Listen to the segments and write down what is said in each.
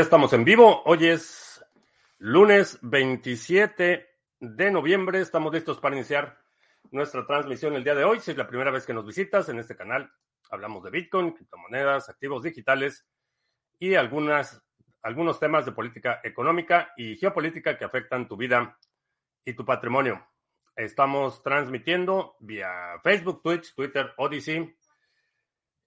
Estamos en vivo. Hoy es lunes 27 de noviembre. Estamos listos para iniciar nuestra transmisión el día de hoy. Si es la primera vez que nos visitas en este canal, hablamos de Bitcoin, criptomonedas, activos digitales y algunas, algunos temas de política económica y geopolítica que afectan tu vida y tu patrimonio. Estamos transmitiendo vía Facebook, Twitch, Twitter, Odyssey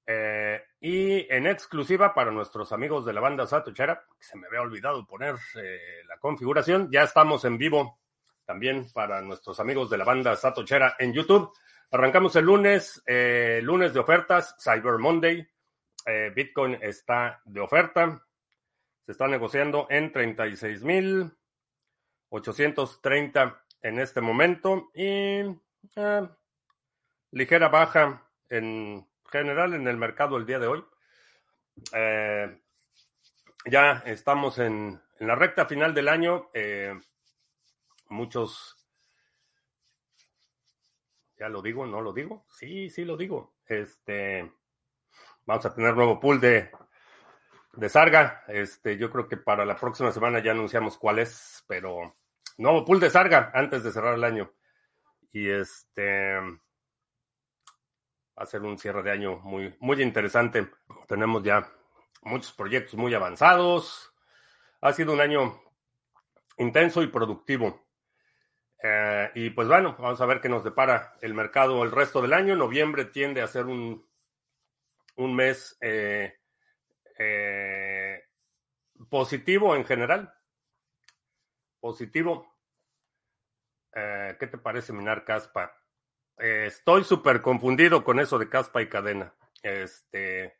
eh, y en exclusiva para nuestros amigos de la banda Satochera, se me había olvidado poner eh, la configuración, ya estamos en vivo también para nuestros amigos de la banda Satochera en YouTube. Arrancamos el lunes, eh, lunes de ofertas, Cyber Monday. Bitcoin está de oferta. Se está negociando en 36.830 en este momento y ligera baja en general en el mercado el día de hoy. Eh, ya estamos en, la recta final del año. Eh, muchos, ya lo digo, no lo digo. Sí, sí lo digo. Este, vamos a tener nuevo pool de, de Sarga. Este, yo creo que para la próxima semana ya anunciamos cuál es, pero nuevo pool de Sarga antes de cerrar el año. Y este, va a ser un cierre de año muy, muy interesante. Tenemos ya muchos proyectos muy avanzados. Ha sido un año intenso y productivo. Eh, y pues bueno, vamos a ver qué nos depara el mercado el resto del año. Noviembre tiende a ser un, un mes eh, eh, positivo en general. Positivo. ¿Qué te parece Minar Caspa? Eh, estoy súper confundido con eso de caspa y cadena. Este,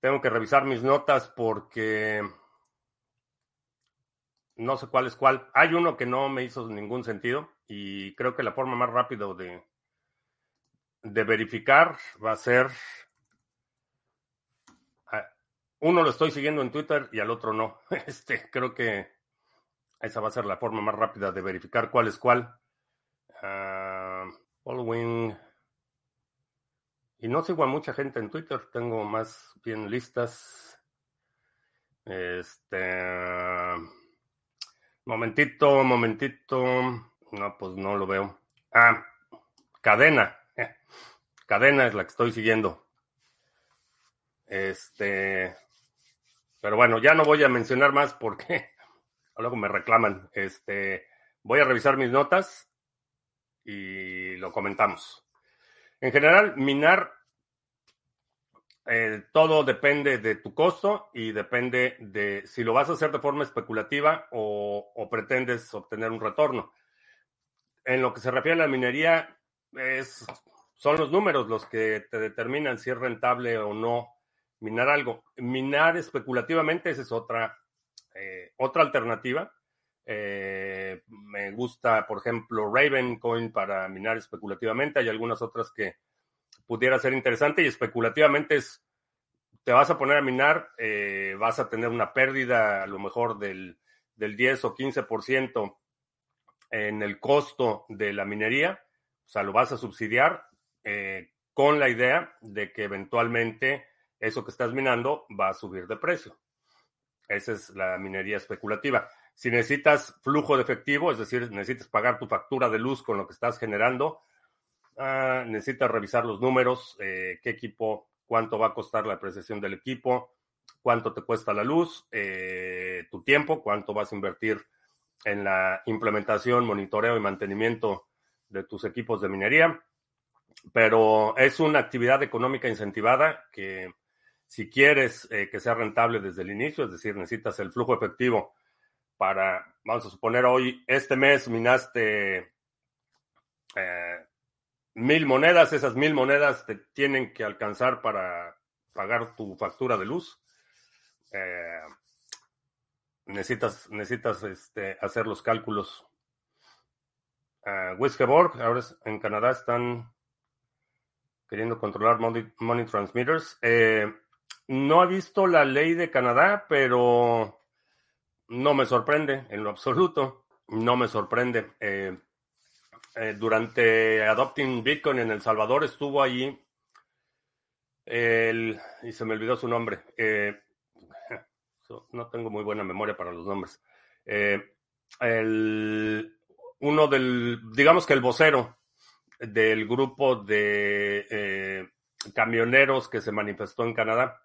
tengo que revisar mis notas porque no sé cuál es cuál. Hay uno que no me hizo ningún sentido y creo que la forma más rápida de, de verificar va a ser... Uno lo estoy siguiendo en Twitter y al otro no. Este, creo que esa va a ser la forma más rápida de verificar cuál es cuál. Ah, Following. Y no sigo a mucha gente en Twitter, tengo más bien listas. Este. Momentito, momentito. No, pues no lo veo. Ah, cadena. Cadena es la que estoy siguiendo. Este. Pero bueno, ya no voy a mencionar más porque luego me reclaman. Este. Voy a revisar mis notas y lo comentamos. En general, minar, eh, todo depende de tu costo y depende de si lo vas a hacer de forma especulativa o, pretendes obtener un retorno. En lo que se refiere a la minería, es, son los números los que te determinan si es rentable o no minar algo. Minar especulativamente, esa es otra, eh, otra alternativa eh, me gusta, por ejemplo, Ravencoin para minar especulativamente. Hay algunas otras que pudiera ser interesante y especulativamente es, te vas a poner a minar, eh, vas a tener una pérdida a lo mejor del, del 10 o 15% en el costo de la minería. O sea, lo vas a subsidiar eh, con la idea de que eventualmente eso que estás minando va a subir de precio. Esa es la minería especulativa. Si necesitas flujo de efectivo, es decir, necesitas pagar tu factura de luz con lo que estás generando, ah, necesitas revisar los números, eh, qué equipo, cuánto va a costar la apreciación del equipo, cuánto te cuesta la luz, eh, tu tiempo, cuánto vas a invertir en la implementación, monitoreo y mantenimiento de tus equipos de minería. Pero es una actividad económica incentivada que si quieres eh, que sea rentable desde el inicio, es decir, necesitas el flujo efectivo para, vamos a suponer hoy, este mes minaste eh, mil monedas, esas mil monedas te tienen que alcanzar para pagar tu factura de luz. Eh, necesitas necesitas este, hacer los cálculos. Uh, ahora en Canadá están queriendo controlar money, transmitters. no he visto la ley de Canadá, pero no me sorprende en lo absoluto, no me sorprende. Eh, eh, durante Adopting Bitcoin en El Salvador estuvo allí el, y se me olvidó su nombre, eh, no tengo muy buena memoria para los nombres. el, uno del, digamos que el vocero del grupo de camioneros que se manifestó en Canadá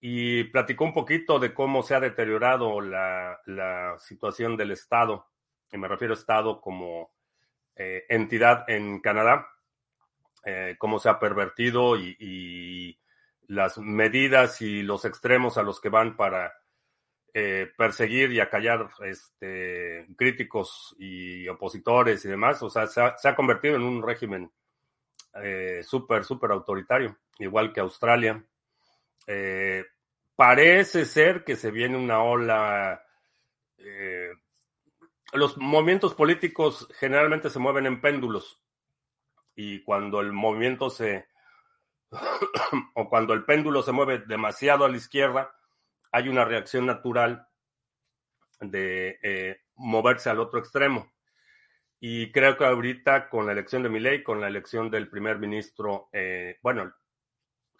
y platicó un poquito de cómo se ha deteriorado la, situación del Estado, y me refiero a Estado como eh, entidad en Canadá, eh, cómo se ha pervertido y, las medidas y los extremos a los que van para eh, perseguir y acallar este, críticos y opositores y demás. O sea, se ha, se ha convertido en un régimen súper, súper autoritario, igual que Australia. Eh, parece ser que se viene una ola. Eh, los movimientos políticos generalmente se mueven en péndulos. Y cuando el movimiento se. o cuando el péndulo se mueve demasiado a la izquierda, hay una reacción natural de eh, moverse al otro extremo. Y creo que ahorita con la elección de Milei, con la elección del primer ministro, bueno,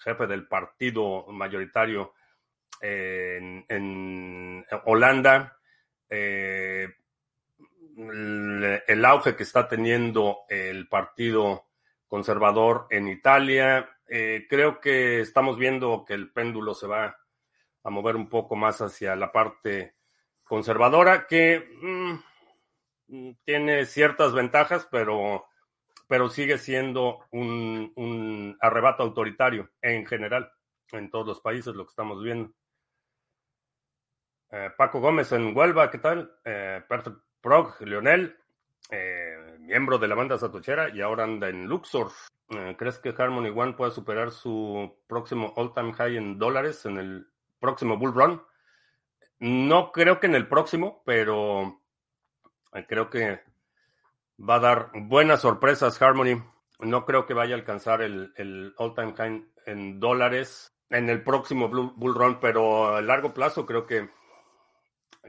jefe del partido mayoritario en, Holanda, eh, el, auge que está teniendo el partido conservador en Italia. Eh, creo que estamos viendo que el péndulo se va a mover un poco más hacia la parte conservadora, que mm, tiene ciertas ventajas, pero pero sigue siendo un, arrebato autoritario en general, en todos los países, lo que estamos viendo. Eh, Paco Gómez en Huelva, ¿qué tal? Eh, Perfect Prog, Leonel, eh, miembro de la banda Satochera y ahora anda en Luxor. ¿Crees que Harmony One pueda superar su próximo all-time high en dólares en el próximo Bull Run? No creo que en el próximo, pero creo que va a dar buenas sorpresas Harmony. No creo que vaya a alcanzar el, el all-time high en dólares en el próximo Bull Run, pero a largo plazo creo que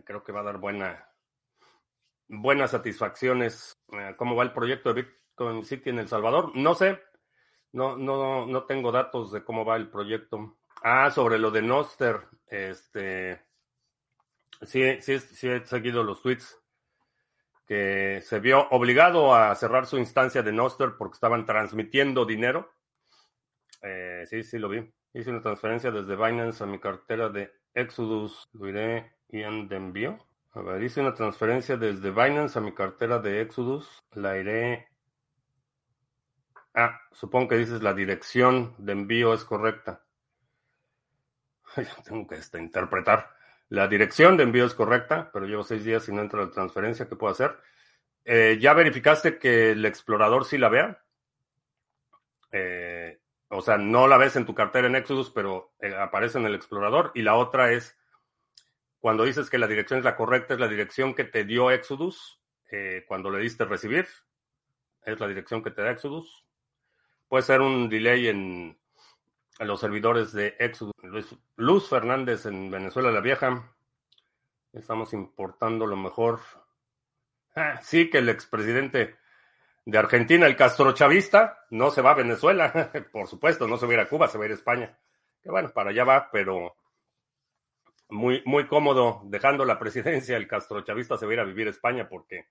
creo que va a dar buena, buenas satisfacciones. Eh, ¿Cómo va el proyecto de Bitcoin City en El Salvador? No sé, no, no, no tengo datos de cómo va el proyecto. Ah, sobre lo de Noster, este, sí, sí, sí he seguido los tweets que se vio obligado a cerrar su instancia de Noster porque estaban transmitiendo dinero. Eh, sí, sí, lo vi. Hice una transferencia desde Binance a mi cartera de Exodus. Lo iré y de envío. A ver, hice una transferencia desde Binance a mi cartera de Exodus. La iré. Ah, supongo que dices la dirección de envío es correcta. Tengo que este, interpretar. La dirección de envío es correcta, pero llevo seis días y no entra la transferencia. ¿Qué puedo hacer? Eh, ¿Ya verificaste que el explorador sí la vea? Eh, o sea, no la ves en tu cartera en Exodus, pero eh, aparece en el explorador. Y la otra es, cuando dices que la dirección es la correcta, es la dirección que te dio Exodus cuando le diste recibir. Es la dirección que te da Exodus. Puede ser un delay en a los servidores de Exodus. Luz Fernández en Venezuela la Vieja. Estamos importando lo mejor. Ah, sí, que el expresidente de Argentina, el castrochavista, no se va a Venezuela. Por supuesto, no se va a ir a Cuba, se va a ir a España. Que bueno, para allá va, pero muy, muy cómodo dejando la presidencia. El castrochavista se va a ir a vivir a España porque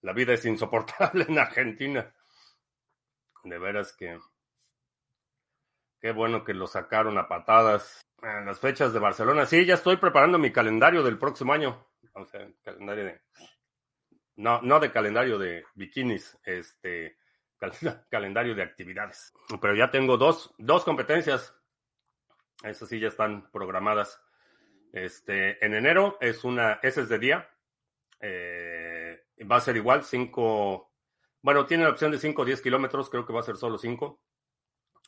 la vida es insoportable en Argentina. De veras que Qué bueno que lo sacaron a patadas. En las fechas de Barcelona. Sí, ya estoy preparando mi calendario del próximo año. O sea, calendario de. No, no de calendario de bikinis, este calendario de actividades. Pero ya tengo dos, dos competencias. Esas sí ya están programadas. Este, en enero es una, ese es de día. Eh, va a ser igual, cinco. Bueno, tiene la opción de 5 o 10 kilómetros, creo que va a ser solo 5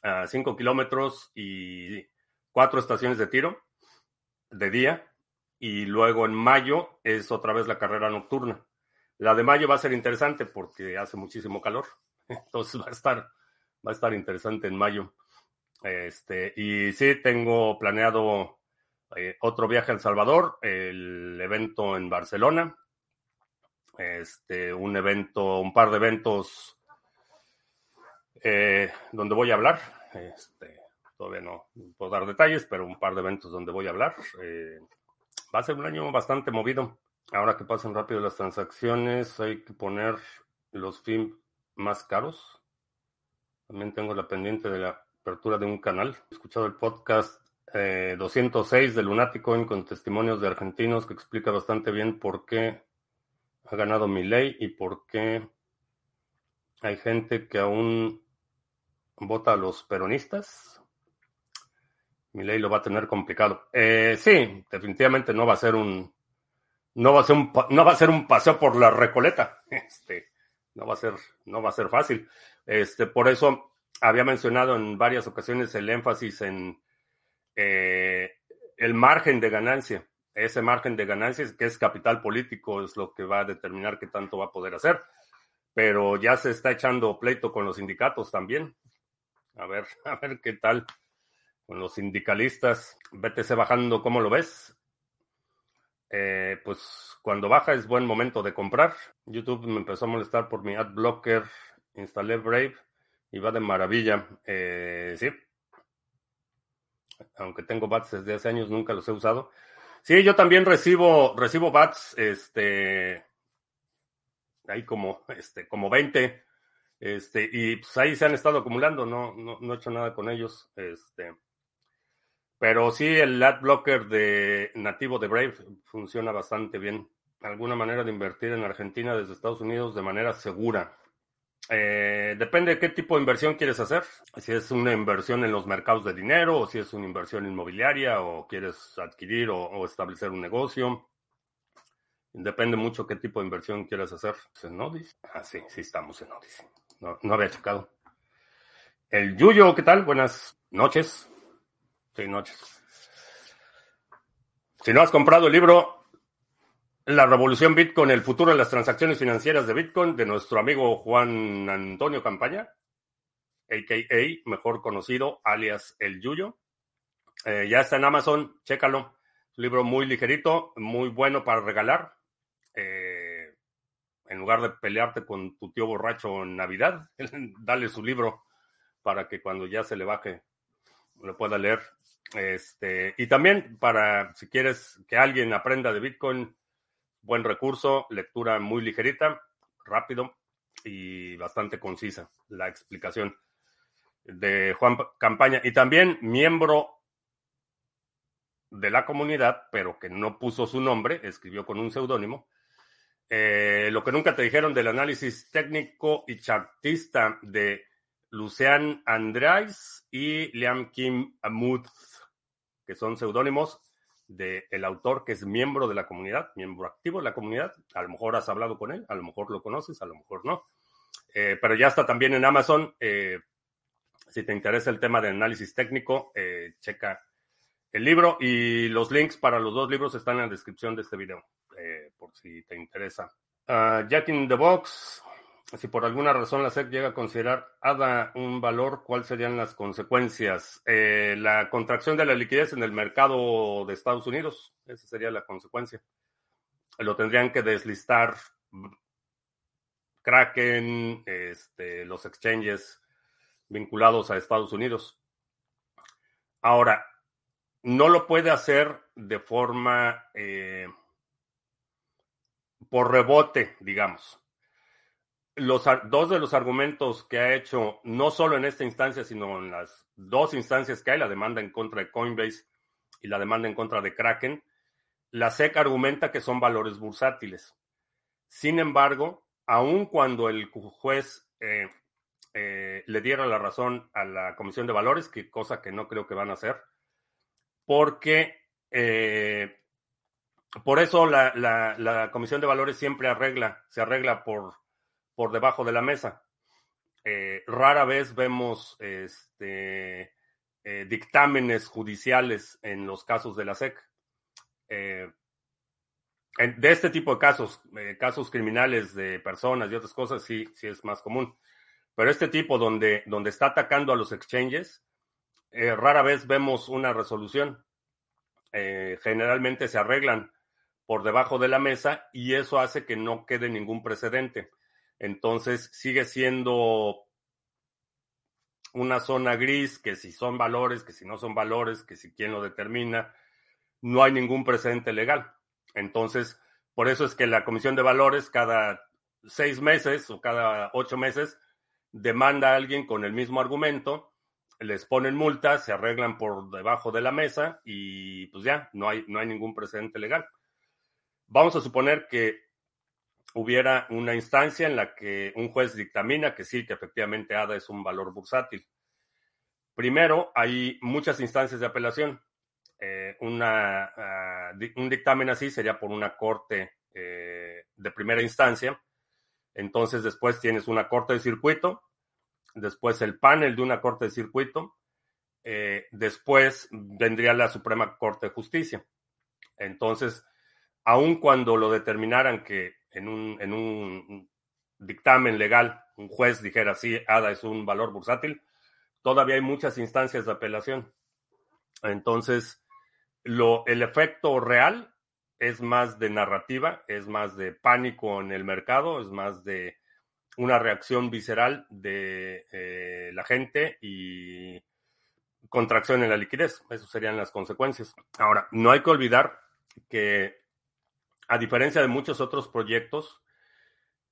a 5 kilómetros y cuatro estaciones de tiro de día. Y luego en mayo es otra vez la carrera nocturna. La de mayo va a ser interesante porque hace muchísimo calor. Entonces va a estar, va a estar interesante en mayo. Este, y sí, tengo planeado eh, otro viaje a El Salvador, el evento en Barcelona, este, un evento, un par de eventos eh, donde voy a hablar. Este, todavía no puedo dar detalles, pero un par de eventos donde voy a hablar. Eh, va a ser un año bastante movido. Ahora que pasen rápido las transacciones, hay que poner los FIM más caros. También tengo la pendiente de la apertura de un canal. He escuchado el podcast 206 de Lunaticoin con testimonios de argentinos que explica bastante bien por qué ha ganado mi ley y por qué hay gente que aún vota a los peronistas. Mi ley lo va a tener complicado. Eh, sí, definitivamente no va a ser un no va a ser un no va a ser un paseo por la Recoleta. Este, no va a ser no va a ser fácil. Este, por eso había mencionado en varias ocasiones el énfasis en eh, el margen de ganancia. Ese margen de ganancias, que es capital político, es lo que va a determinar qué tanto va a poder hacer. Pero ya se está echando pleito con los sindicatos también. A ver, a ver qué tal con los sindicalistas. BTC bajando, ¿cómo lo ves? Eh, pues cuando baja es buen momento de comprar. YouTube me empezó a molestar por mi ad blocker. Instalé Brave y va de maravilla. Eh, sí, aunque tengo bats desde hace años, nunca los he usado. Sí, yo también recibo, recibo bats, este, hay como, este, como 20, este, y pues ahí se han estado acumulando, no, no, no he hecho nada con ellos, este, pero sí el ad blocker de nativo de Brave funciona bastante bien. Alguna manera de invertir en Argentina desde Estados Unidos de manera segura. Eh, depende de qué tipo de inversión quieres hacer. Si es una inversión en los mercados de dinero, o si es una inversión inmobiliaria, o quieres adquirir o, establecer un negocio. Depende mucho qué tipo de inversión quieras hacer. ¿En Odis? Ah, sí, sí estamos en Odis. No, había checado. El Yuyo, ¿qué tal? Buenas noches. Sí, noches. Si no has comprado el libro, la revolución Bitcoin, el futuro de las transacciones financieras de Bitcoin, de nuestro amigo Juan Antonio Campaña, a.k.a. mejor conocido, alias El Yuyo. Eh, ya está en Amazon, chécalo. Libro muy ligerito, muy bueno para regalar. Eh, en lugar de pelearte con tu tío borracho en Navidad, dale su libro para que cuando ya se le baje lo pueda leer. Este, y también para si quieres que alguien aprenda de Bitcoin, buen recurso, lectura muy ligerita, rápido y bastante concisa la explicación de Juan Campaña y también miembro de la comunidad, pero que no puso su nombre, escribió con un seudónimo. Eh, lo que nunca te dijeron del análisis técnico y chartista de Lucian Andrés y Liam Kim Amud, que son seudónimos del autor que es miembro de la comunidad, miembro activo de la comunidad. A lo mejor has hablado con él, a lo mejor lo conoces, a lo mejor no. Eh, pero ya está también en Amazon. Eh, si te interesa el tema de análisis técnico, checa el libro y los links para los dos libros están en la descripción de este video, por si te interesa. Jack in the Box, si por alguna razón la SEC llega a considerar ADA un valor, ¿cuáles serían las consecuencias? Eh, la contracción de la liquidez en el mercado de Estados Unidos, esa sería la consecuencia. Lo tendrían que deslistar Kraken, este, los exchanges vinculados a Estados Unidos. Ahora, no lo puede hacer de forma eh, por rebote, digamos los dos de los argumentos que ha hecho, no solo en esta instancia, sino en las dos instancias que hay, la demanda en contra de Coinbase y la demanda en contra de Kraken, la SEC argumenta que son valores bursátiles. Sin embargo, aun cuando el juez eh, eh, le diera la razón a la Comisión de Valores, que cosa que no creo que van a hacer, porque eh, por eso la, la Comisión de Valores siempre arregla, se arregla por por debajo de la mesa. Eh, rara vez vemos este, eh, dictámenes judiciales en los casos de la SEC. Eh, de este tipo de casos, casos criminales de personas y otras cosas, sí, sí es más común. Pero este tipo donde, donde está atacando a los exchanges, rara vez vemos una resolución. generalmente se arreglan por debajo de la mesa y eso hace que no quede ningún precedente. Entonces sigue siendo una zona gris, que si son valores, que si no son valores, que si quién lo determina, no hay ningún precedente legal. Entonces, por eso es que la Comisión de Valores cada seis meses o cada ocho meses demanda a alguien con el mismo argumento, les ponen multas, se arreglan por debajo de la mesa y pues ya, no hay, no hay ningún precedente legal. Vamos a suponer que hubiera una instancia en la que un juez dictamina que sí, que efectivamente ADA es un valor bursátil. Primero, hay muchas instancias de apelación. Eh, ah, un dictamen así sería por una corte eh, de primera instancia. Entonces, después tienes una corte de circuito, después el panel de una corte de circuito, eh, después vendría la Suprema Corte de Justicia. Entonces, aun cuando lo determinaran que en un, dictamen legal un juez dijera sí, ADA es un valor bursátil, todavía hay muchas instancias de apelación. Entonces, lo, el efecto real es más de narrativa, es más de pánico en el mercado, es más de una reacción visceral de eh, la gente y contracción en la liquidez. Esas serían las consecuencias. Ahora, no hay que olvidar que a diferencia de muchos otros proyectos,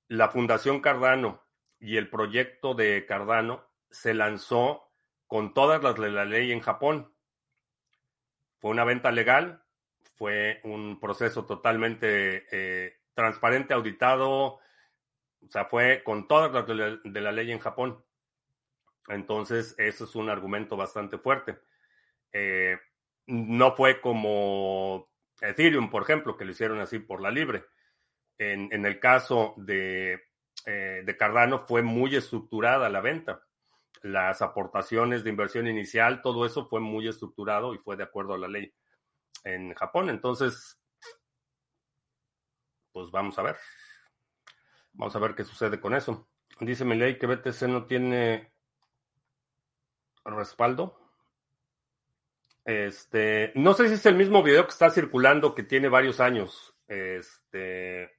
la Fundación Cardano y el proyecto de Cardano se lanzó con todas las de la ley en Japón. Fue una venta legal, fue un proceso totalmente eh, transparente, auditado, o sea, fue con todas las de la, ley en Japón. Entonces, eso es un argumento bastante fuerte. Eh, no fue como Ethereum, por ejemplo, que lo hicieron así por la libre. En, el caso de, eh, de Cardano fue muy estructurada la venta. Las aportaciones de inversión inicial, todo eso fue muy estructurado y fue de acuerdo a la ley en Japón. Entonces, pues vamos a ver. Vamos a ver qué sucede con eso. Dice mi ley que BTC no tiene respaldo. Este, no sé si es el mismo video que está circulando que tiene varios años. Este,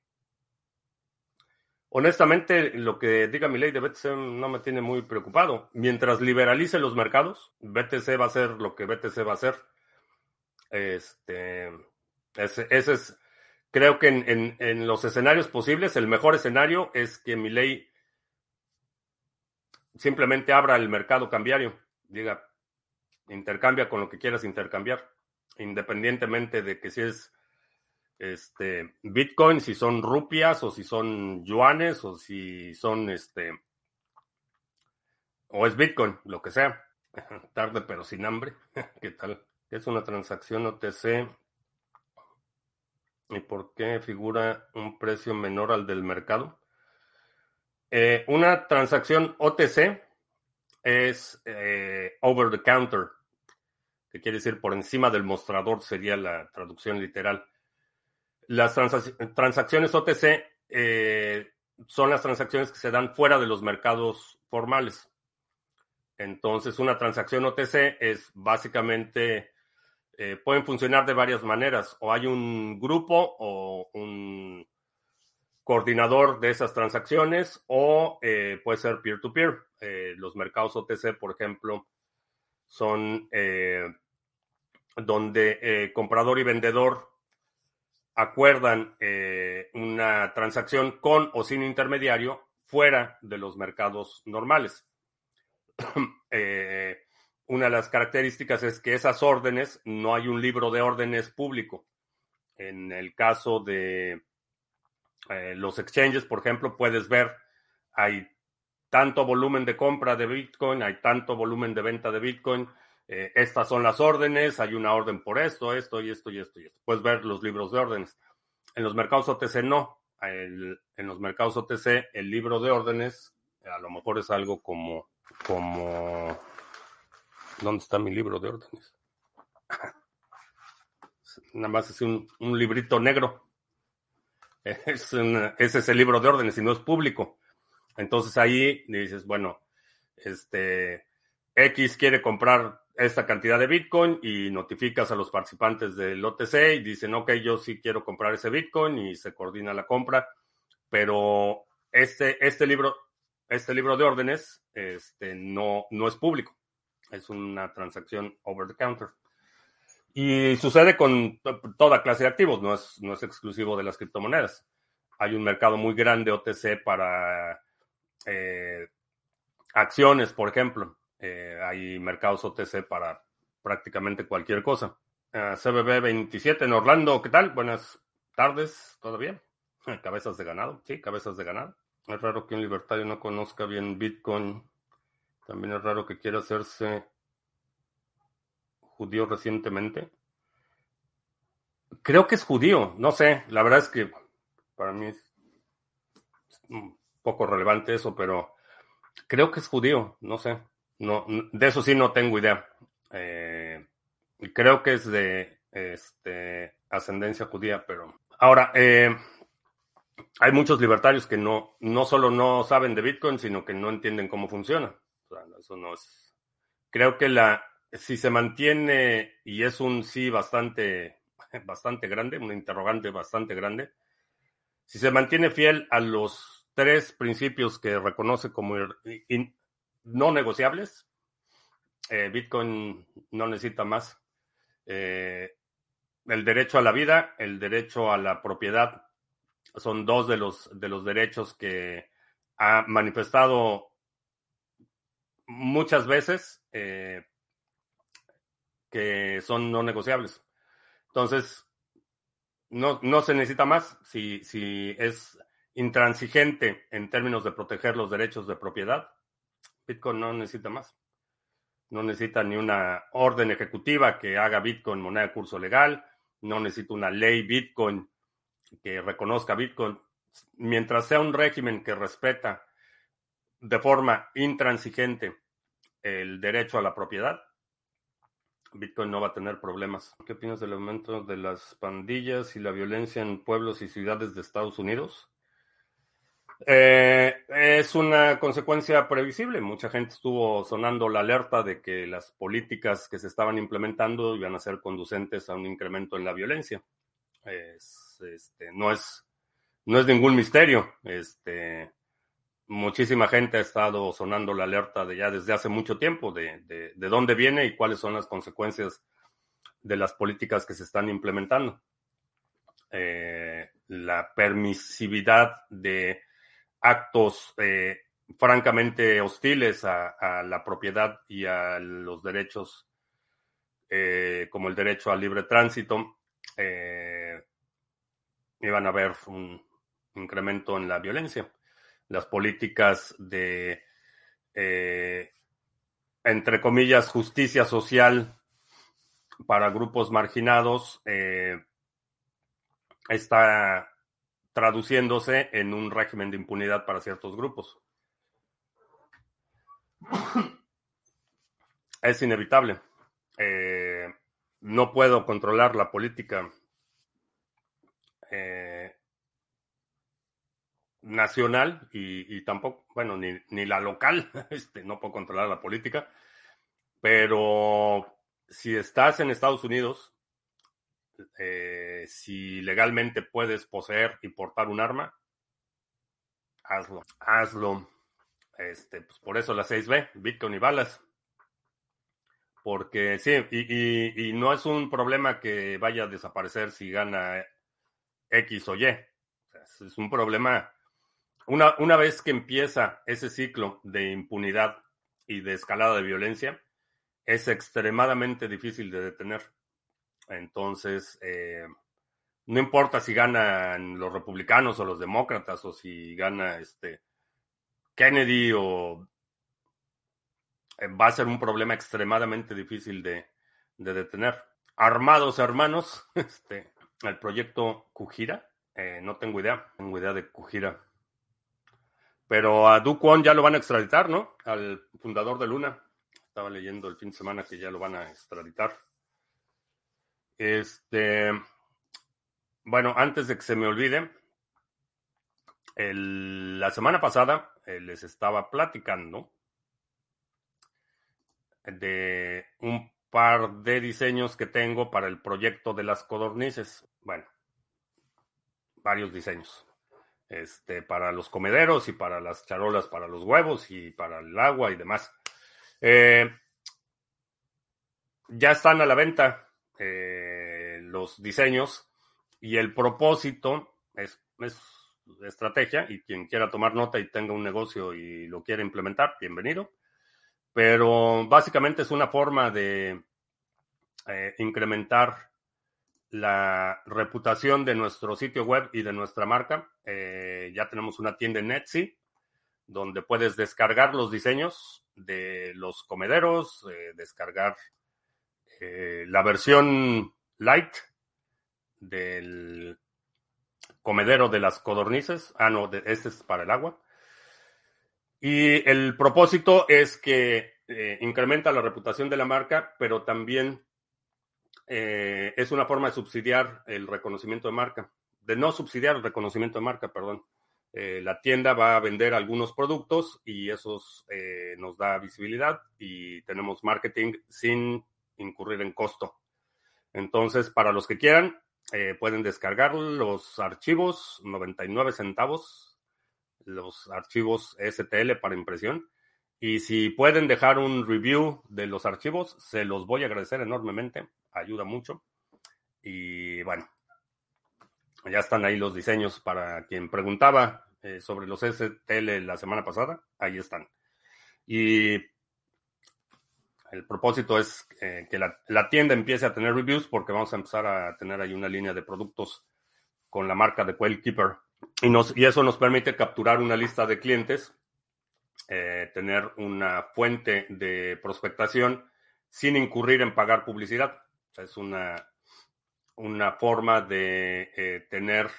honestamente, lo que diga mi ley de BTC no me tiene muy preocupado. Mientras liberalice los mercados, BTC va a ser lo que BTC va a ser. Este, ese, es, creo que en, en, los escenarios posibles, el mejor escenario es que mi ley simplemente abra el mercado cambiario. Diga, intercambia con lo que quieras intercambiar, independientemente de que si es este Bitcoin, si son rupias o si son yuanes o si son este o es Bitcoin, lo que sea. Tarde pero sin hambre. ¿Qué tal? ¿Qué es una transacción OTC? ¿Y por qué figura un precio menor al del mercado? Eh, una transacción OTC es eh, over the counter que quiere decir por encima del mostrador, sería la traducción literal. Las transacciones OTC eh, son las transacciones que se dan fuera de los mercados formales. Entonces, una transacción OTC es básicamente, eh, pueden funcionar de varias maneras. O hay un grupo o un coordinador de esas transacciones o eh, puede ser peer-to-peer. los mercados OTC, por ejemplo, son eh, donde eh, comprador y vendedor acuerdan eh, una transacción con o sin intermediario fuera de los mercados normales. una de las características es que esas órdenes no hay un libro de órdenes público. En el caso de los exchanges, por ejemplo, puedes ver, hay tanto volumen de compra de Bitcoin, hay tanto volumen de venta de Bitcoin, eh, estas son las órdenes, hay una orden por esto, esto y esto y esto y esto. Puedes ver los libros de órdenes. En los mercados OTC no. en los mercados OTC el libro de órdenes a lo mejor es algo como, como, ¿dónde está mi libro de órdenes? Nada más es un, librito negro. Es ese es el libro de órdenes y no es público. Entonces ahí dices, bueno, este X quiere comprar esta cantidad de Bitcoin y notificas a los participantes del OTC y dicen, ok, yo sí quiero comprar ese Bitcoin y se coordina la compra, pero este, este libro, este libro de órdenes este, no, no es público. Es una transacción over the counter. Y sucede con toda clase de activos, no es, no es exclusivo de las criptomonedas. Hay un mercado muy grande OTC para eh, acciones, por ejemplo. Eh, hay mercados OTC para prácticamente cualquier cosa. Uh, CBB 27 en Orlando, ¿qué tal? Buenas tardes, ¿todavía? Cabezas de ganado, sí, cabezas de ganado. Es raro que un libertario no conozca bien Bitcoin. También es raro que quiera hacerse judío recientemente. Creo que es judío, no sé, la verdad es que para mí es un poco relevante eso, pero creo que es judío, no sé. No, de eso sí no tengo idea. Eh, creo que es de este, ascendencia judía, pero... Ahora, eh, hay muchos libertarios que no, no solo no saben de Bitcoin, sino que no entienden cómo funciona. eso no es. Creo que la, si se mantiene, y es un sí bastante, bastante grande, un interrogante bastante grande, si se mantiene fiel a los tres principios que reconoce como no negociables, eh, Bitcoin no necesita más. Eh, el derecho a la vida, el derecho a la propiedad son dos de los, de los derechos que ha manifestado muchas veces eh, que son no negociables. Entonces, no, no se necesita más si, si es intransigente en términos de proteger los derechos de propiedad. Bitcoin no necesita más. No necesita ni una orden ejecutiva que haga Bitcoin moneda de curso legal. No necesita una ley Bitcoin que reconozca Bitcoin, mientras sea un régimen que respeta de forma intransigente el derecho a la propiedad, Bitcoin no va a tener problemas. ¿Qué opinas del aumento de las pandillas y la violencia en pueblos y ciudades de Estados Unidos? Eh, es una consecuencia previsible. Mucha gente estuvo sonando la alerta de que las políticas que se estaban implementando iban a ser conducentes a un incremento en la violencia. Es, este, no es, no es ningún misterio. Este, muchísima gente ha estado sonando la alerta de ya desde hace mucho tiempo de, de, dónde viene y cuáles son las consecuencias de las políticas que se están implementando. Eh, la permisividad de actos eh, francamente hostiles a, la propiedad y a los derechos, eh, como el derecho al libre tránsito, iban a haber un incremento en la violencia. Las políticas de, eh, entre comillas, justicia social para grupos marginados eh, está traduciéndose en un régimen de impunidad para ciertos grupos. Es inevitable. Eh, no puedo controlar la política eh, nacional y, tampoco, bueno, ni, ni la local, este, no puedo controlar la política, pero si estás en Estados Unidos, eh, si legalmente puedes poseer y portar un arma, hazlo, hazlo. Este, pues por eso la 6B, Bitcoin y balas. Porque sí, y, y, no es un problema que vaya a desaparecer si gana X o Y. es un problema. Una, una vez que empieza ese ciclo de impunidad y de escalada de violencia, es extremadamente difícil de detener. Entonces, eh, no importa si ganan los republicanos o los demócratas o si gana este Kennedy o eh, va a ser un problema extremadamente difícil de, de detener. Armados hermanos, este, el proyecto Kujira. Eh, no tengo idea, tengo idea de Kujira. Pero a Du ya lo van a extraditar, ¿no? Al fundador de Luna. Estaba leyendo el fin de semana que ya lo van a extraditar. Este. Bueno, antes de que se me olvide, la semana pasada eh, les estaba platicando de un par de diseños que tengo para el proyecto de las codornices. Bueno, varios diseños. este, para los comederos y para las charolas para los huevos y para el agua y demás. Eh, ya están a la venta eh, los diseños y el propósito es, es, estrategia y quien quiera tomar nota y tenga un negocio y lo quiera implementar, bienvenido. Pero básicamente es una forma de eh, incrementar la reputación de nuestro sitio web y de nuestra marca. Eh, ya tenemos una tienda en Etsy donde puedes descargar los diseños de los comederos, descargar eh, la versión light del comedero de las codornices. Ah, no, este es para el agua. Y el propósito es que incrementa la reputación de la marca, pero también eh, es una forma de subsidiar el reconocimiento de marca, de no subsidiar el reconocimiento de marca, perdón. Eh, la tienda va a vender algunos productos y esos eh, nos da visibilidad y tenemos marketing sin incurrir en costo. Entonces, para los que quieran, pueden descargar los archivos, 99 centavos, los archivos STL para impresión. Y si pueden dejar un review de los archivos, se los voy a agradecer enormemente ayuda mucho. Y bueno, ya están ahí los diseños para quien preguntaba eh, sobre los STL la semana pasada, ahí están. Y el propósito es eh, que la, tienda empiece a tener reviews porque vamos a empezar a tener ahí una línea de productos con la marca de Quail Keeper. Y, nos, y eso nos permite capturar una lista de clientes, eh, tener una fuente de prospectación sin incurrir en pagar publicidad es una, una forma de eh, tener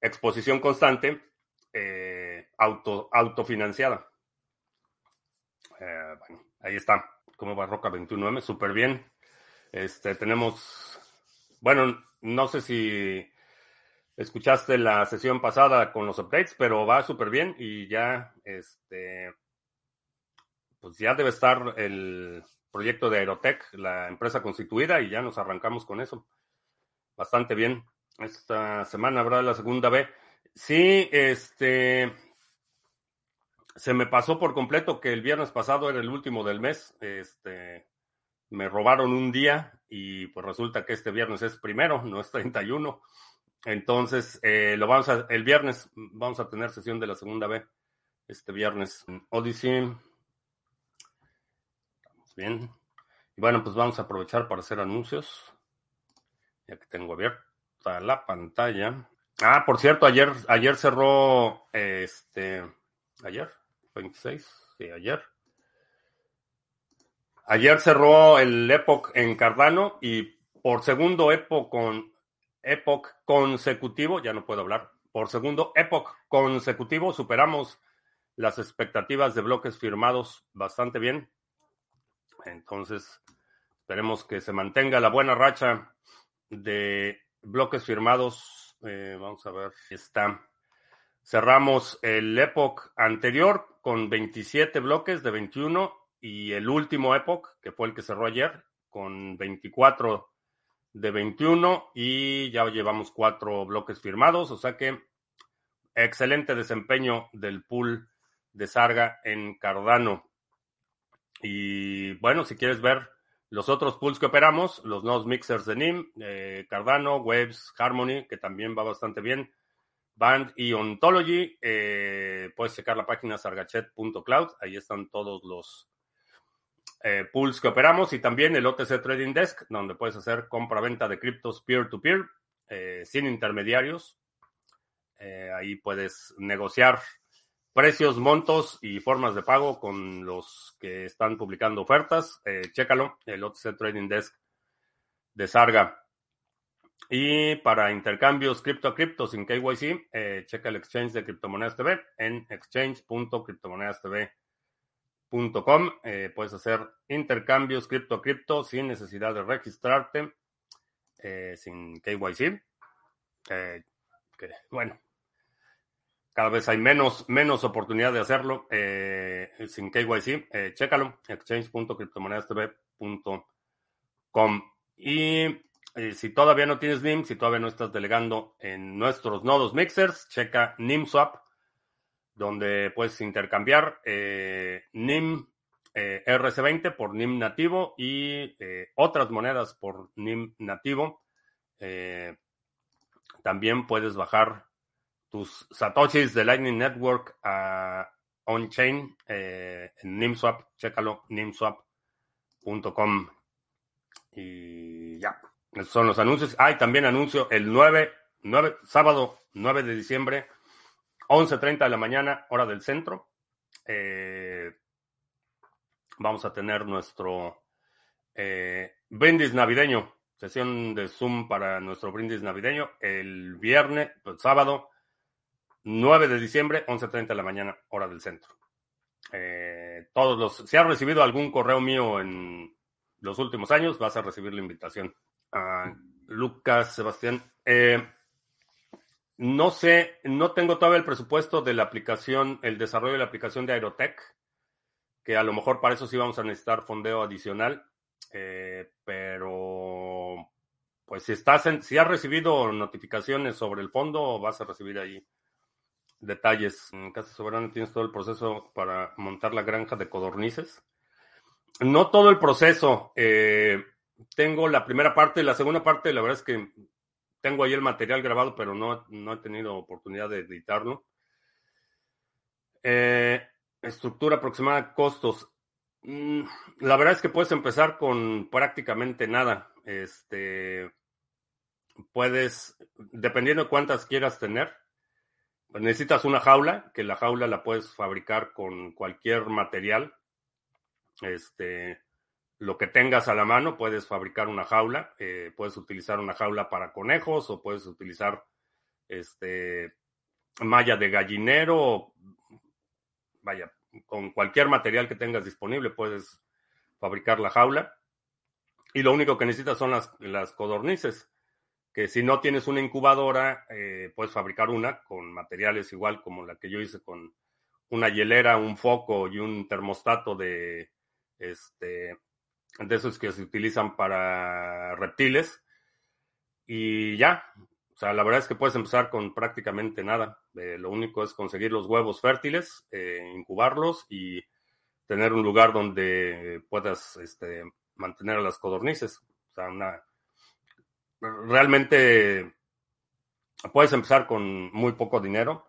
exposición constante auto, autofinanciada. Bueno, ahí está. Como va Roca 21M, súper bien. Este, tenemos, bueno, no sé si escuchaste la sesión pasada con los updates, pero va súper bien y ya, este, pues ya debe estar el, proyecto de Aerotech, la empresa constituida, y ya nos arrancamos con eso. Bastante bien. Esta semana habrá la segunda B. Sí, este. Se me pasó por completo que el viernes pasado era el último del mes. Este. Me robaron un día y pues resulta que este viernes es primero, no es 31. Entonces, eh, lo vamos a, el viernes vamos a tener sesión de la segunda B. Este viernes. Odyssey. Bien. Y bueno, pues vamos a aprovechar para hacer anuncios. Ya que tengo abierta la pantalla. Ah, por cierto, ayer, ayer cerró este. Ayer, 26, sí, ayer. Ayer cerró el Epoch en Cardano y por segundo Epoch con Epoch consecutivo, ya no puedo hablar, por segundo Epoch consecutivo superamos las expectativas de bloques firmados bastante bien. Entonces, esperemos que se mantenga la buena racha de bloques firmados. Eh, vamos a ver, está. Cerramos el Epoch anterior con 27 bloques de 21 y el último Epoch, que fue el que cerró ayer, con 24 de 21 y ya llevamos cuatro bloques firmados, o sea que excelente desempeño del pool de Sarga en Cardano. Y bueno, si quieres ver los otros pools que operamos, los nodos mixers de NIM, eh, Cardano, Waves, Harmony, que también va bastante bien, Band y Ontology, eh, puedes checar la página sargachet.cloud, ahí están todos los eh, pools que operamos y también el OTC Trading Desk, donde puedes hacer compra-venta de criptos peer-to-peer, sin intermediarios. ahí puedes negociar precios, montos y formas de pago con los que están publicando ofertas. Eh, chécalo, el OTC Trading Desk de Sarga. Y para intercambios cripto a cripto sin KYC, eh, checa el exchange de Criptomonedas TV en exchange.criptomonedastv.com. Eh, puedes hacer intercambios cripto a cripto sin necesidad de registrarte, eh, sin KYC. Que, bueno, cada vez hay menos, menos oportunidad de hacerlo eh, sin KYC. Eh, chécalo, exchange.cryptomonedastv.com. Y eh, si todavía no tienes NIM, si todavía no estás delegando en nuestros nodos mixers, checa NIMSwap, donde puedes intercambiar eh, NIM eh, RC20 por NIM nativo y otras monedas por NIM nativo. también puedes bajar tus satoshis de Lightning Network a on-chain en NIMSwap. Chécalo, nimswap.com. Y ya. Esos son los anuncios. Hay también anuncio el 9, 9, sábado 9 de diciembre, 11.30 de la mañana, hora del centro. Eh, vamos a tener nuestro eh, brindis navideño, sesión de Zoom para nuestro brindis navideño el viernes, el sábado 9 de diciembre, 11.30 de la mañana, hora del centro. Eh, todos los, si has recibido algún correo mío en los últimos años, vas a recibir la invitación. Lucas, Sebastián. Eh, no sé, no tengo todavía el presupuesto de la aplicación, el desarrollo de la aplicación de Aerotech, que a lo mejor para eso sí vamos a necesitar fondeo adicional, eh, pero pues si estás en, si has recibido notificaciones sobre el fondo, vas a recibir ahí detalles. En Casa Soberana tienes todo el proceso para montar la granja de codornices. No todo el proceso. Eh, tengo la primera parte, la segunda parte, la verdad es que tengo ahí el material grabado, pero no, no he tenido oportunidad de editarlo. Eh, estructura aproximada, costos. Mm, la verdad es que puedes empezar con prácticamente nada. Este, puedes, dependiendo de cuántas quieras tener, necesitas una jaula, que la jaula la puedes fabricar con cualquier material. Este, lo que tengas a la mano, puedes fabricar una jaula, eh, puedes utilizar una jaula para conejos o puedes utilizar este malla de gallinero, vaya, con cualquier material que tengas disponible puedes fabricar la jaula. Y lo único que necesitas son las, las codornices, que si no tienes una incubadora, eh, puedes fabricar una con materiales igual como la que yo hice con una hielera, un foco y un termostato de este de esos que se utilizan para reptiles. Y ya, o sea, la verdad es que puedes empezar con prácticamente nada. Eh, lo único es conseguir los huevos fértiles, eh, incubarlos y tener un lugar donde puedas este, mantener a las codornices. O sea, una, realmente puedes empezar con muy poco dinero.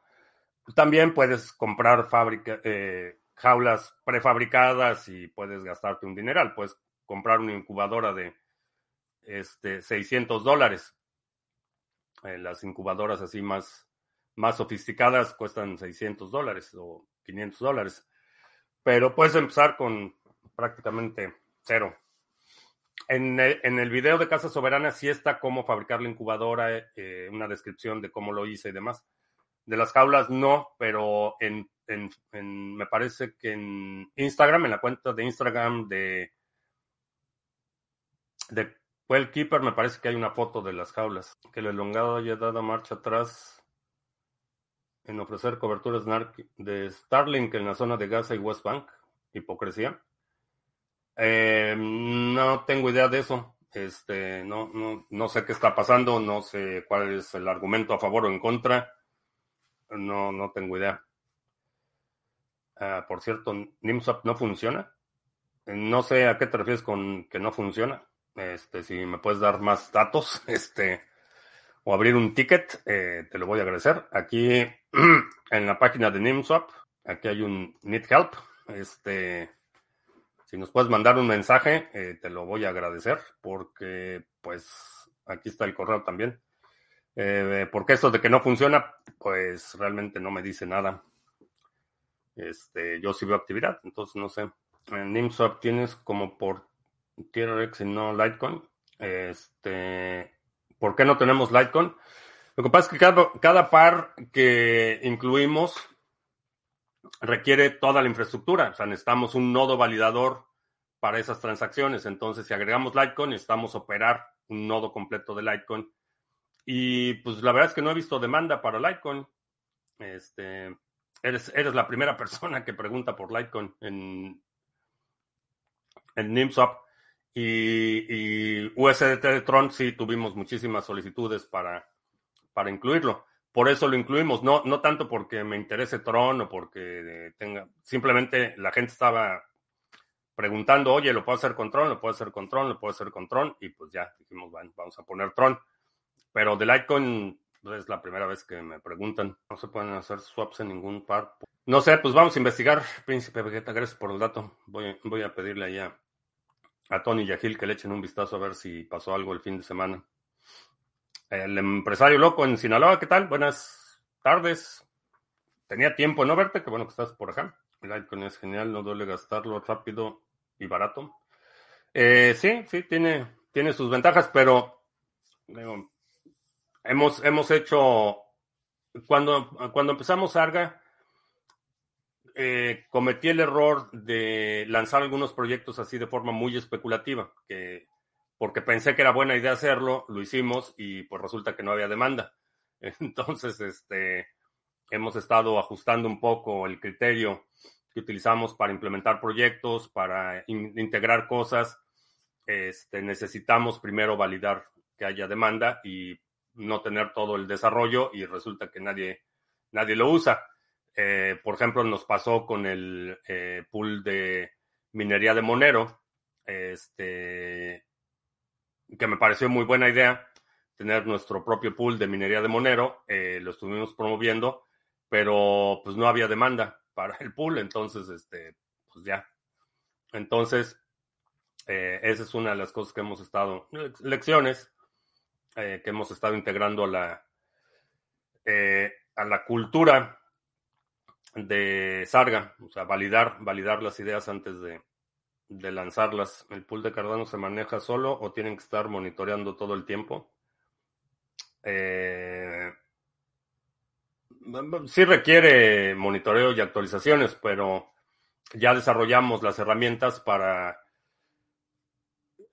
También puedes comprar fábrica, eh, jaulas prefabricadas y puedes gastarte un dineral. Comprar una incubadora de este, 600 dólares. Eh, las incubadoras así más, más sofisticadas cuestan 600 dólares o 500 dólares. Pero puedes empezar con prácticamente cero. En el, en el video de Casa Soberana sí está cómo fabricar la incubadora, eh, una descripción de cómo lo hice y demás. De las jaulas no, pero en, en, me parece que en Instagram, en la cuenta de Instagram de de Well Keeper me parece que hay una foto de las jaulas. Que el elongado haya dado marcha atrás en ofrecer coberturas de Starlink en la zona de Gaza y West Bank. Hipocresía. Eh, no tengo idea de eso. Este, no, no, no sé qué está pasando, no sé cuál es el argumento a favor o en contra. No, no tengo idea. Ah, por cierto, NIMSAP no funciona. No sé a qué te refieres con que no funciona. Este, si me puedes dar más datos, este, o abrir un ticket, eh, te lo voy a agradecer. Aquí en la página de NIMSwap, aquí hay un Need Help. Este, si nos puedes mandar un mensaje, eh, te lo voy a agradecer porque, pues, aquí está el correo también. Eh, porque esto de que no funciona, pues realmente no me dice nada. Este, yo sí veo actividad, entonces no sé. En NIMSwap tienes como por TRX y no Litecoin. Este, ¿Por qué no tenemos Litecoin? Lo que pasa es que cada, cada par que incluimos requiere toda la infraestructura. O sea, necesitamos un nodo validador para esas transacciones. Entonces, si agregamos Litecoin, necesitamos operar un nodo completo de Litecoin. Y pues la verdad es que no he visto demanda para Litecoin. Este, eres, eres la primera persona que pregunta por Litecoin en, en. Y, y, USDT Tron sí tuvimos muchísimas solicitudes para, para incluirlo. Por eso lo incluimos, no, no tanto porque me interese Tron o porque tenga, simplemente la gente estaba preguntando, oye, ¿lo puedo hacer con Tron? ¿Lo puedo hacer con Tron? ¿Lo puedo hacer con Tron? Y pues ya dijimos, bueno, vamos a poner Tron. Pero de Litecoin es la primera vez que me preguntan. No se pueden hacer swaps en ningún par. No sé, pues vamos a investigar. Príncipe Vegeta, gracias por el dato. Voy, voy a pedirle allá a Tony y a Gil que le echen un vistazo a ver si pasó algo el fin de semana. El empresario loco en Sinaloa, ¿qué tal? Buenas tardes. Tenía tiempo de no verte, qué bueno que estás por acá. El icon es genial, no duele gastarlo rápido y barato. Eh, sí, sí, tiene, tiene sus ventajas, pero hemos, hemos hecho, cuando, cuando empezamos Arga, eh, cometí el error de lanzar algunos proyectos así de forma muy especulativa, que porque pensé que era buena idea hacerlo, lo hicimos y pues resulta que no había demanda. Entonces, este, hemos estado ajustando un poco el criterio que utilizamos para implementar proyectos, para integrar cosas. Este, necesitamos primero validar que haya demanda y no tener todo el desarrollo y resulta que nadie, nadie lo usa. Eh, por ejemplo, nos pasó con el eh, pool de minería de Monero, este, que me pareció muy buena idea tener nuestro propio pool de minería de Monero. Eh, lo estuvimos promoviendo, pero pues no había demanda para el pool, entonces, este, pues ya. Entonces, esa es una de las cosas que hemos estado, lecciones que hemos estado integrando a la, a la cultura de Sarga, o sea, validar, validar las ideas antes de, lanzarlas. ¿El pool de Cardano se maneja solo o tienen que estar monitoreando todo el tiempo? Eh, sí requiere monitoreo y actualizaciones, pero ya desarrollamos las herramientas para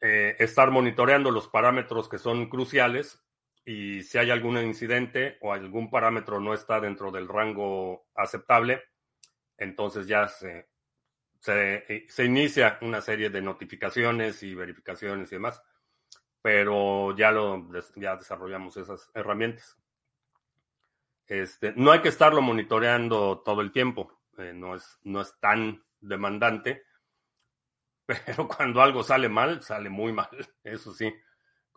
eh, estar monitoreando los parámetros que son cruciales y si hay algún incidente o algún parámetro no está dentro del rango aceptable, entonces ya se, se, inicia una serie de notificaciones y verificaciones y demás, pero ya, lo, ya desarrollamos esas herramientas. Este, no hay que estarlo monitoreando todo el tiempo, eh, no, es, no es tan demandante, pero cuando algo sale mal, sale muy mal, eso sí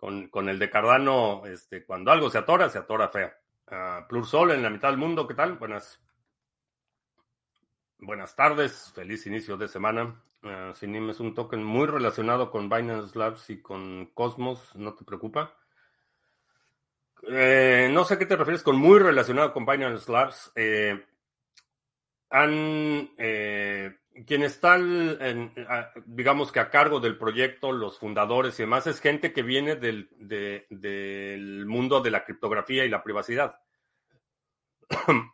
con, el de Cardano, este, cuando algo se atora, se atora fea. Uh, Plursol en la mitad del mundo, ¿qué tal? Buenas. Buenas tardes, feliz inicio de semana. Uh, es un token muy relacionado con Binance Labs y con Cosmos, ¿no te preocupa? Eh, no sé qué te refieres con muy relacionado con Binance Labs. Eh, han eh, quien está, digamos que a cargo del proyecto, los fundadores y demás, es gente que viene del, del mundo de la criptografía y la privacidad.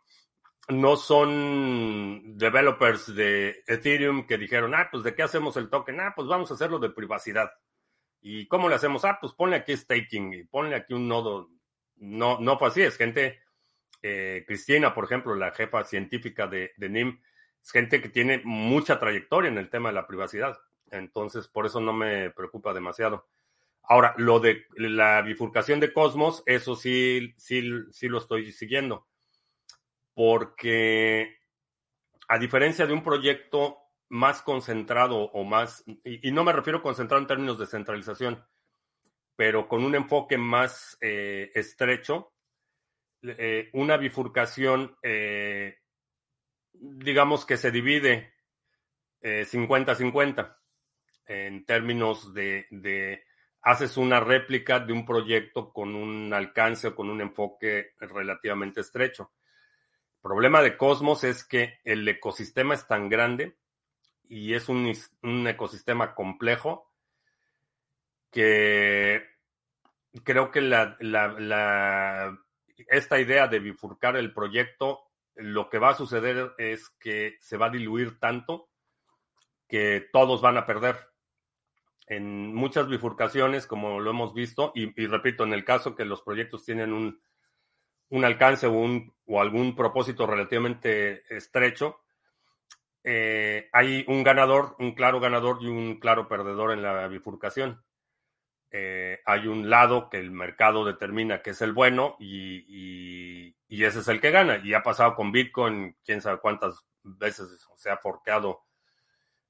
no son developers de Ethereum que dijeron, ah, pues de qué hacemos el token, ah, pues vamos a hacerlo de privacidad. ¿Y cómo le hacemos? Ah, pues ponle aquí staking y ponle aquí un nodo. No, no fue así, es gente, eh, Cristina, por ejemplo, la jefa científica de, de NIM, es gente que tiene mucha trayectoria en el tema de la privacidad. Entonces, por eso no me preocupa demasiado. Ahora, lo de la bifurcación de Cosmos, eso sí, sí, sí lo estoy siguiendo. Porque a diferencia de un proyecto más concentrado o más, y, no me refiero concentrado en términos de centralización, pero con un enfoque más eh, estrecho, eh, una bifurcación eh, digamos que se divide 50-50 eh, en términos de, haces una réplica de un proyecto con un alcance o con un enfoque relativamente estrecho. El problema de Cosmos es que el ecosistema es tan grande y es un, ecosistema complejo que creo que esta idea de bifurcar el proyecto lo que va a suceder es que se va a diluir tanto que todos van a perder. En muchas bifurcaciones, como lo hemos visto, y, repito, en el caso que los proyectos tienen un, alcance o, un, o algún propósito relativamente estrecho, eh, hay un ganador, un claro ganador y un claro perdedor en la bifurcación. Eh, hay un lado que el mercado determina que es el bueno y, ese es el que gana. Y ha pasado con Bitcoin, quién sabe cuántas veces se ha forqueado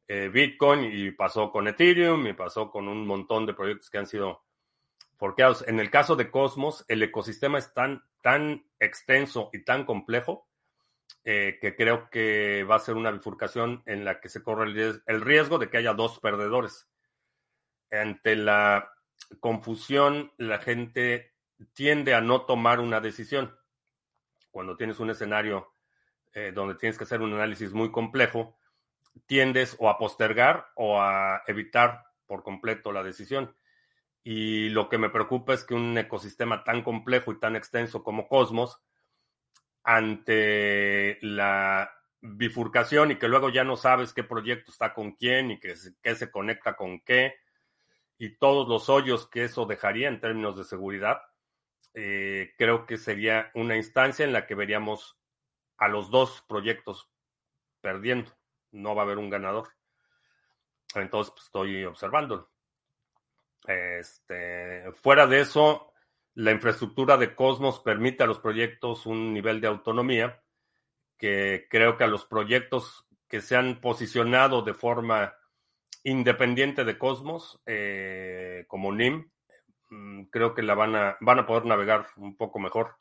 eh, Bitcoin y pasó con Ethereum y pasó con un montón de proyectos que han sido forqueados. En el caso de Cosmos, el ecosistema es tan, tan extenso y tan complejo eh, que creo que va a ser una bifurcación en la que se corre el riesgo de que haya dos perdedores. Ante la confusión, la gente tiende a no tomar una decisión. Cuando tienes un escenario eh, donde tienes que hacer un análisis muy complejo, tiendes o a postergar o a evitar por completo la decisión. Y lo que me preocupa es que un ecosistema tan complejo y tan extenso como Cosmos, ante la bifurcación y que luego ya no sabes qué proyecto está con quién y qué, qué se conecta con qué, y todos los hoyos que eso dejaría en términos de seguridad, eh, creo que sería una instancia en la que veríamos a los dos proyectos perdiendo. No va a haber un ganador. Entonces, pues, estoy observándolo. Este, fuera de eso, la infraestructura de Cosmos permite a los proyectos un nivel de autonomía que creo que a los proyectos que se han posicionado de forma independiente de Cosmos, eh, como NIM, mm, creo que la van a, van a poder navegar un poco mejor.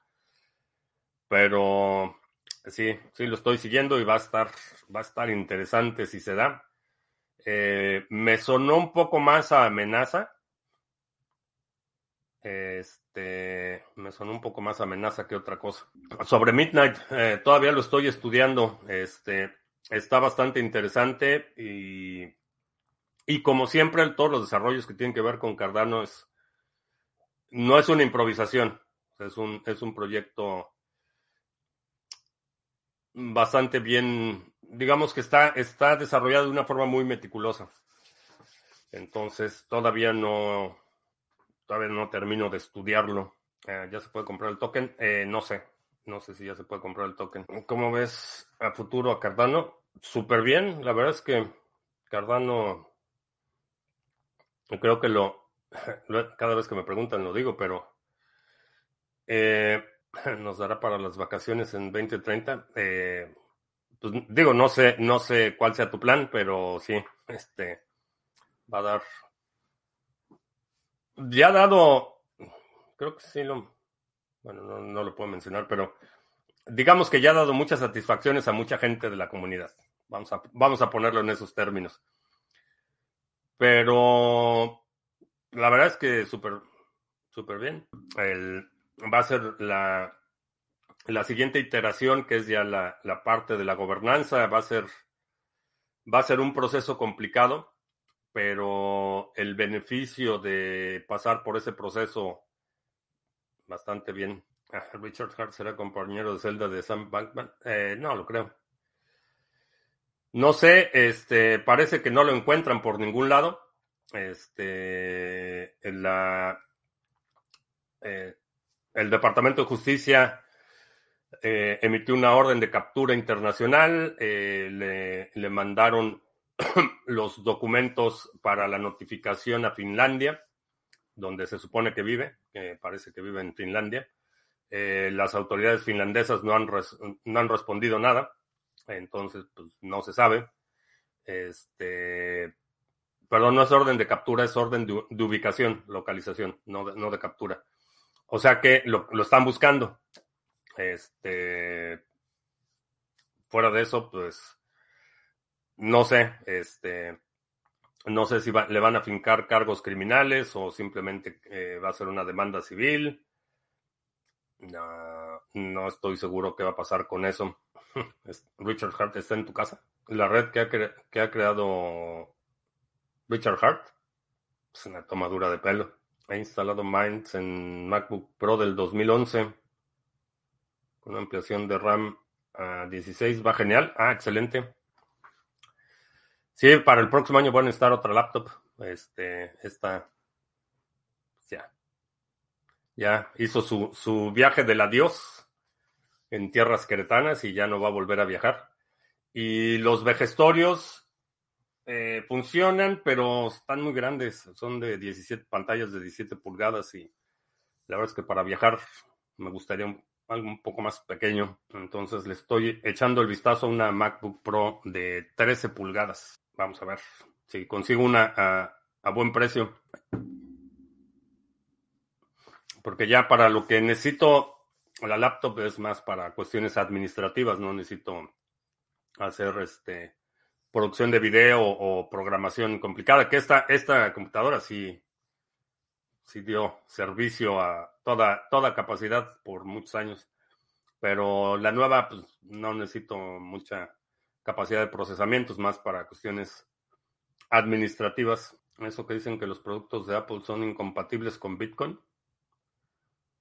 Pero sí, sí lo estoy siguiendo y va a estar, va a estar interesante si se da. Eh, me sonó un poco más a amenaza. Este, me sonó un poco más amenaza que otra cosa. Sobre Midnight, eh, todavía lo estoy estudiando. Este, está bastante interesante y y como siempre, todos los desarrollos que tienen que ver con Cardano es, no es una improvisación, es un, es un proyecto bastante bien, digamos que está, está desarrollado de una forma muy meticulosa. Entonces, todavía no, todavía no termino de estudiarlo. Eh, ¿Ya se puede comprar el token? Eh, no sé, no sé si ya se puede comprar el token. ¿Cómo ves a futuro a Cardano? Súper bien, la verdad es que Cardano creo que lo, cada vez que me preguntan lo digo, pero eh, nos dará para las vacaciones en 2030. Eh, pues digo, no sé, no sé cuál sea tu plan, pero sí, este va a dar. Ya ha dado, creo que sí lo, bueno, no, no lo puedo mencionar, pero digamos que ya ha dado muchas satisfacciones a mucha gente de la comunidad. Vamos a, vamos a ponerlo en esos términos. Pero la verdad es que súper, súper bien. Va a ser la, la siguiente iteración, que es ya la, la, parte de la gobernanza, va a ser, va a ser un proceso complicado, pero el beneficio de pasar por ese proceso bastante bien. Ah, Richard Hart será compañero de celda de Sam Bankman. Eh, no, lo creo. No sé, este, parece que no lo encuentran por ningún lado. Este, eh, el Departamento de Justicia eh, emitió una orden de captura internacional, eh, le, mandaron los documentos para la notificación a Finlandia, donde se supone que vive, parece que vive en Finlandia. las autoridades finlandesas no han, no han respondido nada entonces pues no se sabe. Este, perdón, no es orden de captura, es orden de, ubicación, localización, no de, no de captura. O sea que lo, lo, están buscando. Este, fuera de eso, pues, no sé, este, no sé si va, le van a fincar cargos criminales o simplemente eh, va a ser una demanda civil. No, no estoy seguro qué va a pasar con eso. Richard Hart está en tu casa. La red que ha, que ha creado Richard Hart es una tomadura de pelo. Ha instalado Minds en MacBook Pro del 2011 con una ampliación de RAM a 16. Va genial. Ah, excelente. Sí, para el próximo año voy a necesitar otra laptop. Este, esta, ya, ya hizo su, su viaje del adiós en tierras queretanas y ya no va a volver a viajar. Y los vejestorios eh, funcionan, pero están muy grandes. Son de 17 pantallas de 17 pulgadas y la verdad es que para viajar me gustaría algo un poco más pequeño. Entonces le estoy echando el vistazo a una MacBook Pro de 13 pulgadas. Vamos a ver si consigo una a, a buen precio. Porque ya para lo que necesito la laptop es más para cuestiones administrativas, no necesito hacer este producción de video o programación complicada, que esta, esta computadora sí, sí dio servicio a toda, toda capacidad por muchos años. Pero la nueva, pues no necesito mucha capacidad de procesamiento, es más para cuestiones administrativas. Eso que dicen que los productos de Apple son incompatibles con Bitcoin.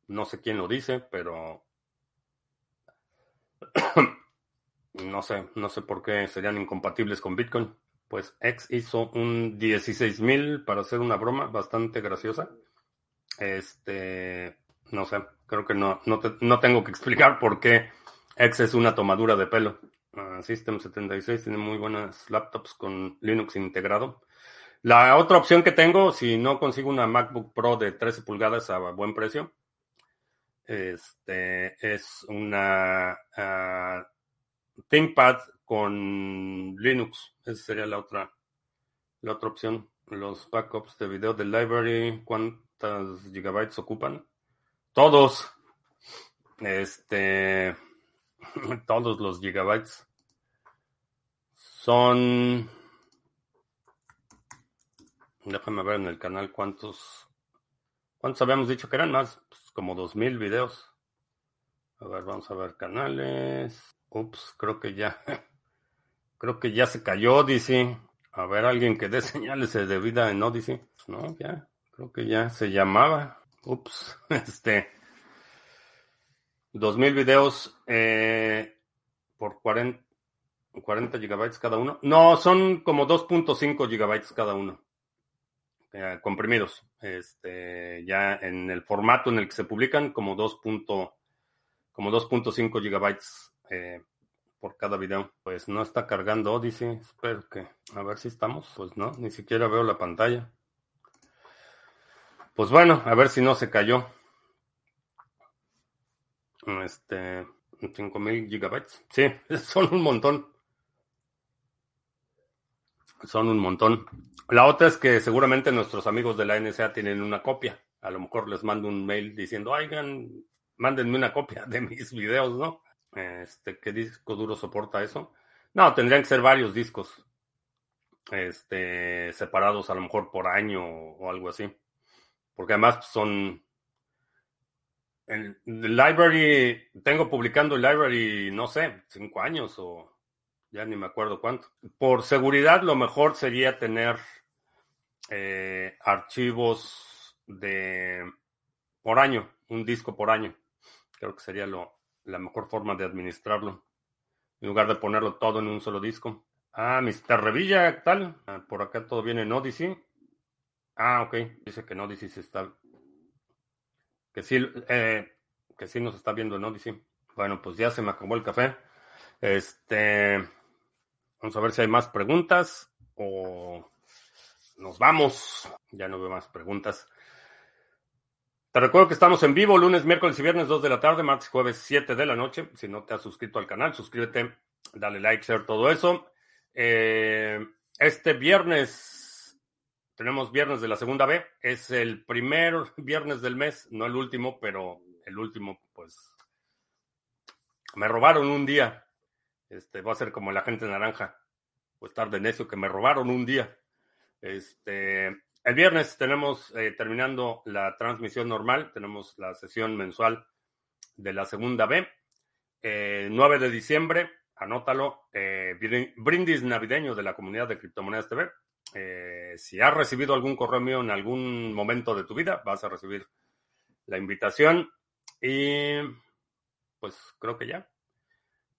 No sé quién lo dice, pero no sé, no sé por qué serían incompatibles con Bitcoin. Pues X hizo un 16.000 para hacer una broma bastante graciosa. Este, no sé, creo que no, no, tengo que explicar por qué X es una tomadura de pelo. Uh, System 76 tiene muy buenas laptops con Linux integrado. La otra opción que tengo, si no consigo una MacBook Pro de 13 pulgadas a buen precio, este, es una uh, ThinkPad con Linux. Esa sería la otra, la otra opción. Los backups de video del library, ¿cuántas gigabytes ocupan? Todos. Este, todos los gigabytes. Son, déjame ver en el canal cuántos, cuántos habíamos dicho que eran más como 2000 videos. A ver, vamos a ver canales. Ups, creo que ya. Creo que ya se cayó Odyssey. A ver, alguien que dé señales de vida en Odyssey. No, ya. Creo que ya se llamaba. Ups, este. 2000 videos eh, por 40, 40 gigabytes cada uno. No, son como 2.5 gigabytes cada uno. Eh, comprimidos. Este, ya en el formato en el que se publican, como 2. como 2.5 gigabytes eh, por cada video. Pues no está cargando Odyssey. Espero que. A ver si estamos. Pues no, ni siquiera veo la pantalla. Pues bueno, a ver si no se cayó. Este. 5000 gigabytes. Sí, son un montón. Son un montón. La otra es que seguramente nuestros amigos de la NSA tienen una copia. A lo mejor les mando un mail diciendo, oigan, mándenme una copia de mis videos, ¿no? Este, ¿qué disco duro soporta eso? No, tendrían que ser varios discos. Este, separados a lo mejor por año o algo así. Porque además son. En el library, tengo publicando el library, no sé, cinco años o ya ni me acuerdo cuánto. Por seguridad, lo mejor sería tener eh, archivos de por año, un disco por año. Creo que sería lo, la mejor forma de administrarlo. En lugar de ponerlo todo en un solo disco. Ah, Mr. Revilla, tal. Ah, por acá todo viene en Odyssey. Ah, ok. Dice que en Odyssey se está. Que sí, eh, que sí nos está viendo en Odyssey. Bueno, pues ya se me acabó el café. Este. Vamos a ver si hay más preguntas o nos vamos. Ya no veo más preguntas. Te recuerdo que estamos en vivo lunes, miércoles y viernes 2 de la tarde, martes jueves 7 de la noche. Si no te has suscrito al canal, suscríbete, dale like, share, todo eso. Eh, este viernes, tenemos viernes de la segunda B. Es el primer viernes del mes, no el último, pero el último, pues, me robaron un día. Este, va a ser como la gente naranja. Pues estar de necio que me robaron un día. Este, el viernes tenemos, eh, terminando la transmisión normal, tenemos la sesión mensual de la segunda B. 9 eh, de diciembre, anótalo, eh, brindis navideño de la comunidad de Criptomonedas TV. si has recibido algún correo mío en algún momento de tu vida, vas a recibir la invitación. Y pues creo que ya.